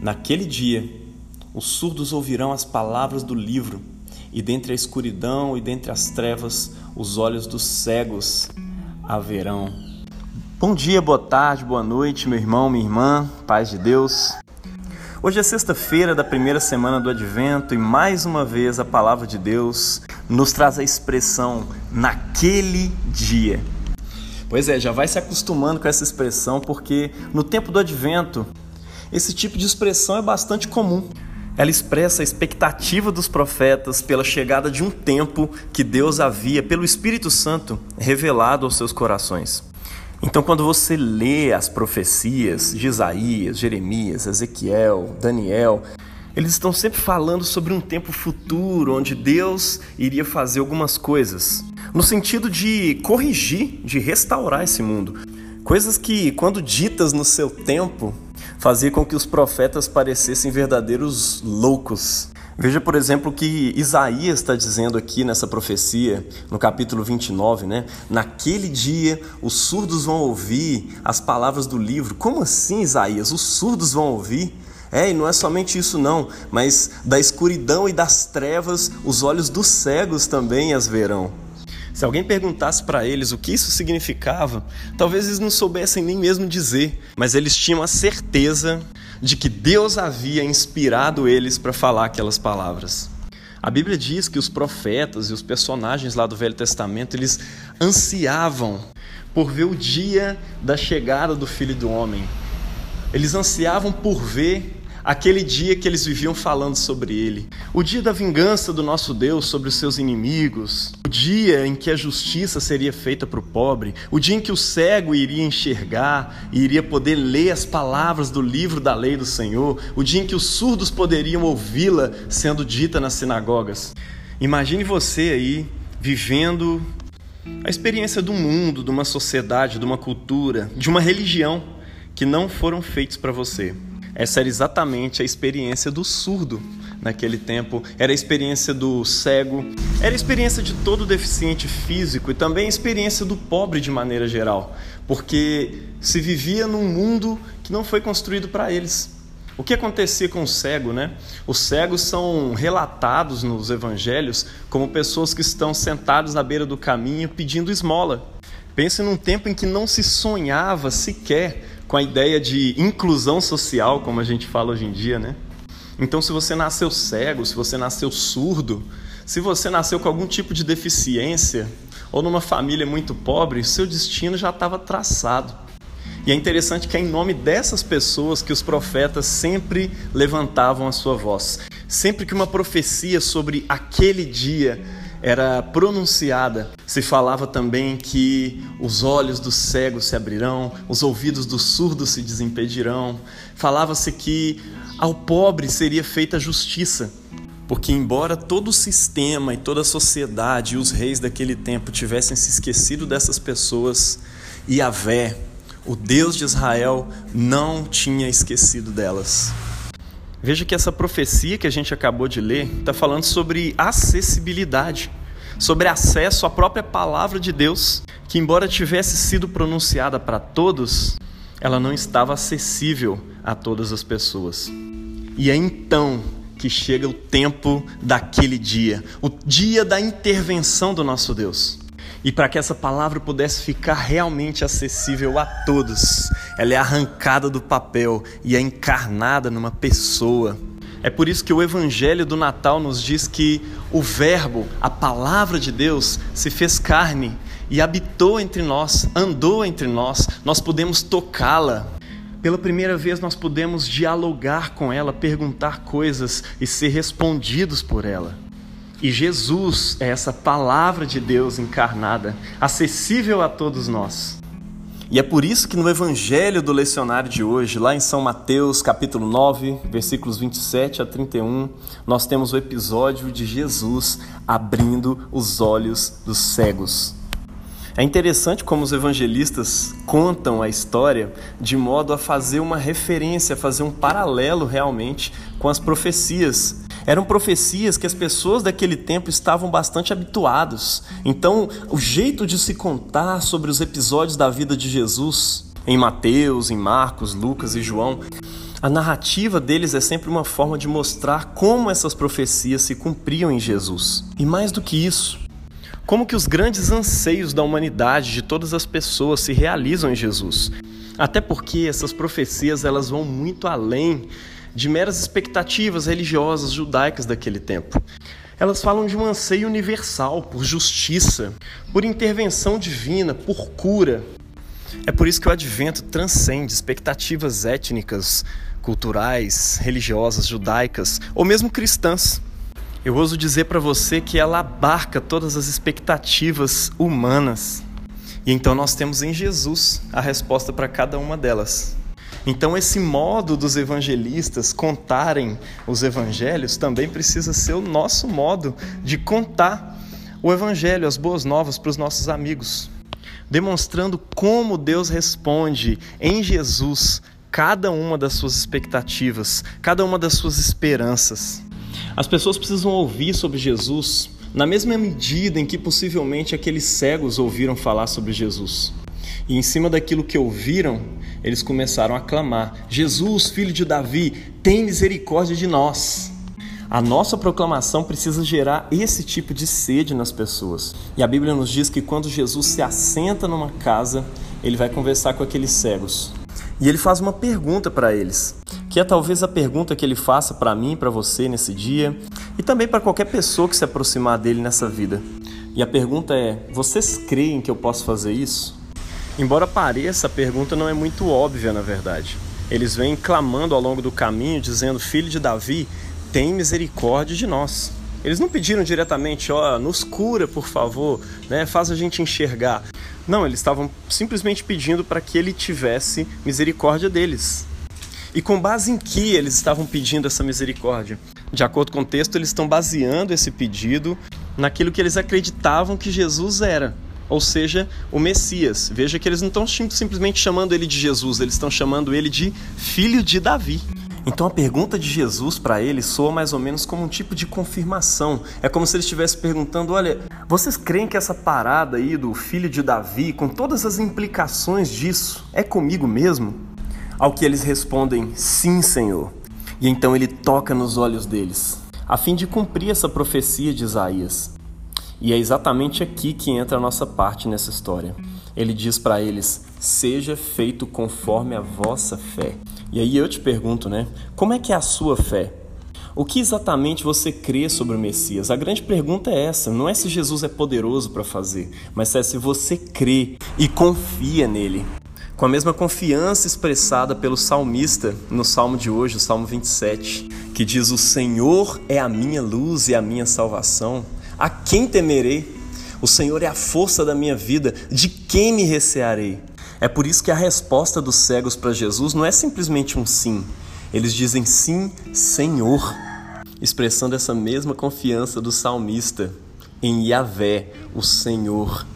Naquele dia, os surdos ouvirão as palavras do livro, e dentre a escuridão e dentre as trevas, os olhos dos cegos haverão. Bom dia, boa tarde, boa noite, meu irmão, minha irmã, paz de Deus. Hoje é sexta-feira da primeira semana do Advento e mais uma vez a palavra de Deus nos traz a expressão naquele dia. Pois é, já vai se acostumando com essa expressão porque no tempo do Advento esse tipo de expressão é bastante comum. Ela expressa a expectativa dos profetas pela chegada de um tempo que Deus havia, pelo Espírito Santo, revelado aos seus corações. Então, quando você lê as profecias de Isaías, Jeremias, Ezequiel, Daniel, eles estão sempre falando sobre um tempo futuro onde Deus iria fazer algumas coisas, no sentido de corrigir, de restaurar esse mundo. Coisas que, quando ditas no seu tempo, fazia com que os profetas parecessem verdadeiros loucos. Veja, por exemplo, o que Isaías está dizendo aqui nessa profecia, no capítulo 29, né? Naquele dia os surdos vão ouvir as palavras do livro. Como assim, Isaías? Os surdos vão ouvir? É, e não é somente isso não, mas da escuridão e das trevas os olhos dos cegos também as verão. Se alguém perguntasse para eles o que isso significava, talvez eles não soubessem nem mesmo dizer, mas eles tinham a certeza de que Deus havia inspirado eles para falar aquelas palavras. A Bíblia diz que os profetas e os personagens lá do Velho Testamento, eles ansiavam por ver o dia da chegada do Filho do Homem. Eles ansiavam por ver aquele dia que eles viviam falando sobre ele, o dia da vingança do nosso Deus sobre os seus inimigos, o dia em que a justiça seria feita para o pobre, o dia em que o cego iria enxergar e iria poder ler as palavras do livro da lei do Senhor, o dia em que os surdos poderiam ouvi-la sendo dita nas sinagogas. Imagine você aí vivendo a experiência do mundo, de uma sociedade, de uma cultura, de uma religião que não foram feitos para você. Essa era exatamente a experiência do surdo naquele tempo, era a experiência do cego, era a experiência de todo deficiente físico e também a experiência do pobre de maneira geral, porque se vivia num mundo que não foi construído para eles. O que acontecia com o cego, né? Os cegos são relatados nos evangelhos como pessoas que estão sentados na beira do caminho pedindo esmola. Pense num tempo em que não se sonhava sequer com a ideia de inclusão social, como a gente fala hoje em dia, né? Então, se você nasceu cego, se você nasceu surdo, se você nasceu com algum tipo de deficiência ou numa família muito pobre, seu destino já estava traçado. E é interessante que é em nome dessas pessoas que os profetas sempre levantavam a sua voz. Sempre que uma profecia sobre aquele dia era pronunciada, se falava também que os olhos dos cegos se abrirão, os ouvidos dos surdos se desimpedirão. Falava-se que ao pobre seria feita justiça, porque embora todo o sistema e toda a sociedade e os reis daquele tempo tivessem se esquecido dessas pessoas, Yahvé, o Deus de Israel, não tinha esquecido delas. Veja que essa profecia que a gente acabou de ler está falando sobre acessibilidade, sobre acesso à própria palavra de Deus, que, embora tivesse sido pronunciada para todos, ela não estava acessível a todas as pessoas. E é então que chega o tempo daquele dia, o dia da intervenção do nosso Deus. E para que essa palavra pudesse ficar realmente acessível a todos, ela é arrancada do papel e é encarnada numa pessoa. É por isso que o Evangelho do Natal nos diz que o Verbo, a palavra de Deus, se fez carne e habitou entre nós, andou entre nós, nós podemos tocá-la. Pela primeira vez nós podemos dialogar com ela, perguntar coisas e ser respondidos por ela. E Jesus é essa palavra de Deus encarnada, acessível a todos nós. E é por isso que no evangelho do lecionário de hoje, lá em São Mateus, capítulo 9, versículos 27 a 31, nós temos o episódio de Jesus abrindo os olhos dos cegos. É interessante como os evangelistas contam a história de modo a fazer uma referência, fazer um paralelo realmente com as profecias eram profecias que as pessoas daquele tempo estavam bastante habituados. Então, o jeito de se contar sobre os episódios da vida de Jesus Em Mateus, em Marcos, Lucas e João, a narrativa deles é sempre uma forma de mostrar como essas profecias se cumpriam em Jesus. E mais do que isso, como que os grandes anseios da humanidade, de todas as pessoas, se realizam em Jesus. Até porque essas profecias elas vão muito além de meras expectativas religiosas judaicas daquele tempo. Elas falam de um anseio universal por justiça, por intervenção divina, por cura. É por isso que o advento transcende expectativas étnicas, culturais, religiosas, judaicas ou mesmo cristãs. Eu ouso dizer para você que ela abarca todas as expectativas humanas. E então nós temos em Jesus a resposta para cada uma delas. Então, esse modo dos evangelistas contarem os evangelhos também precisa ser o nosso modo de contar o evangelho, as boas novas para os nossos amigos, demonstrando como Deus responde em Jesus cada uma das suas expectativas, cada uma das suas esperanças. As pessoas precisam ouvir sobre Jesus na mesma medida em que possivelmente aqueles cegos ouviram falar sobre Jesus. E em cima daquilo que ouviram, eles começaram a clamar: Jesus, filho de Davi, tem misericórdia de nós. A nossa proclamação precisa gerar esse tipo de sede nas pessoas. E a Bíblia nos diz que quando Jesus se assenta numa casa, ele vai conversar com aqueles cegos. E ele faz uma pergunta para eles, que é talvez a pergunta que ele faça para mim, para você nesse dia, e também para qualquer pessoa que se aproximar dele nessa vida. E a pergunta é: vocês creem que eu posso fazer isso? Embora pareça, a pergunta não é muito óbvia, na verdade. Eles vêm clamando ao longo do caminho, dizendo: Filho de Davi, tem misericórdia de nós. Eles não pediram diretamente, ó, oh, nos cura, por favor, né? Faz a gente enxergar. Não, eles estavam simplesmente pedindo para que ele tivesse misericórdia deles. E com base em que eles estavam pedindo essa misericórdia? De acordo com o texto, eles estão baseando esse pedido naquilo que eles acreditavam que Jesus era, ou seja, o Messias. Veja que eles não estão simplesmente chamando ele de Jesus, eles estão chamando ele de filho de Davi. Então a pergunta de Jesus para eles soa mais ou menos como um tipo de confirmação. É como se ele estivesse perguntando: olha, vocês creem que essa parada aí do filho de Davi, com todas as implicações disso, é comigo mesmo? Ao que eles respondem: sim, Senhor. E então ele toca nos olhos deles, a fim de cumprir essa profecia de Isaías. E é exatamente aqui que entra a nossa parte nessa história. Ele diz para eles: seja feito conforme a vossa fé. E aí eu te pergunto, né? Como é que é a sua fé? O que exatamente você crê sobre o Messias? A grande pergunta é essa: não é se Jesus é poderoso para fazer, mas é se você crê e confia nele. Com a mesma confiança expressada pelo salmista no salmo de hoje, o salmo 27, que diz: O Senhor é a minha luz e a minha salvação, a quem temerei? O Senhor é a força da minha vida, de quem me recearei? É por isso que a resposta dos cegos para Jesus não é simplesmente um sim. Eles dizem sim, Senhor, expressando essa mesma confiança do salmista em Yahvé, o Senhor.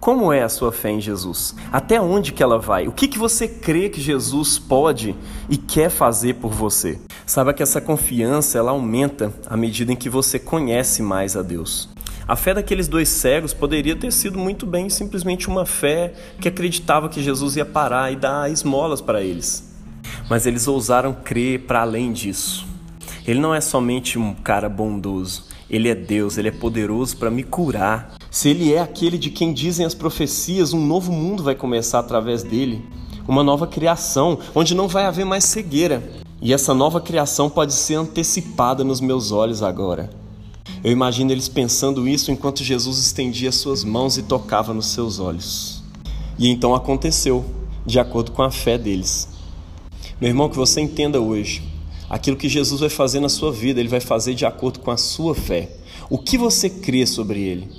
Como é a sua fé em Jesus? Até onde que ela vai? O que, que você crê que Jesus pode e quer fazer por você? Saiba que essa confiança ela aumenta à medida em que você conhece mais a Deus. A fé daqueles dois cegos poderia ter sido muito bem simplesmente uma fé que acreditava que Jesus ia parar e dar esmolas para eles. Mas eles ousaram crer para além disso. Ele não é somente um cara bondoso, ele é Deus, ele é poderoso para me curar. Se ele é aquele de quem dizem as profecias, um novo mundo vai começar através dele, uma nova criação, onde não vai haver mais cegueira. E essa nova criação pode ser antecipada nos meus olhos agora. Eu imagino eles pensando isso enquanto Jesus estendia suas mãos e tocava nos seus olhos. E então aconteceu, de acordo com a fé deles. Meu irmão, que você entenda hoje, aquilo que Jesus vai fazer na sua vida, ele vai fazer de acordo com a sua fé. O que você crê sobre ele?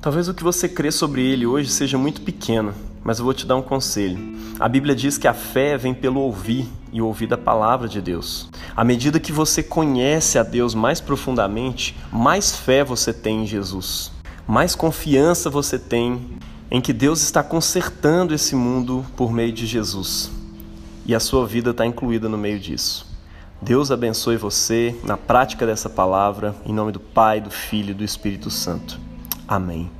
Talvez o que você crê sobre ele hoje seja muito pequeno, mas eu vou te dar um conselho. A Bíblia diz que a fé vem pelo ouvir e ouvir da palavra de Deus. À medida que você conhece a Deus mais profundamente, mais fé você tem em Jesus, mais confiança você tem em que Deus está consertando esse mundo por meio de Jesus. E a sua vida está incluída no meio disso. Deus abençoe você na prática dessa palavra, em nome do Pai, do Filho e do Espírito Santo. Amém.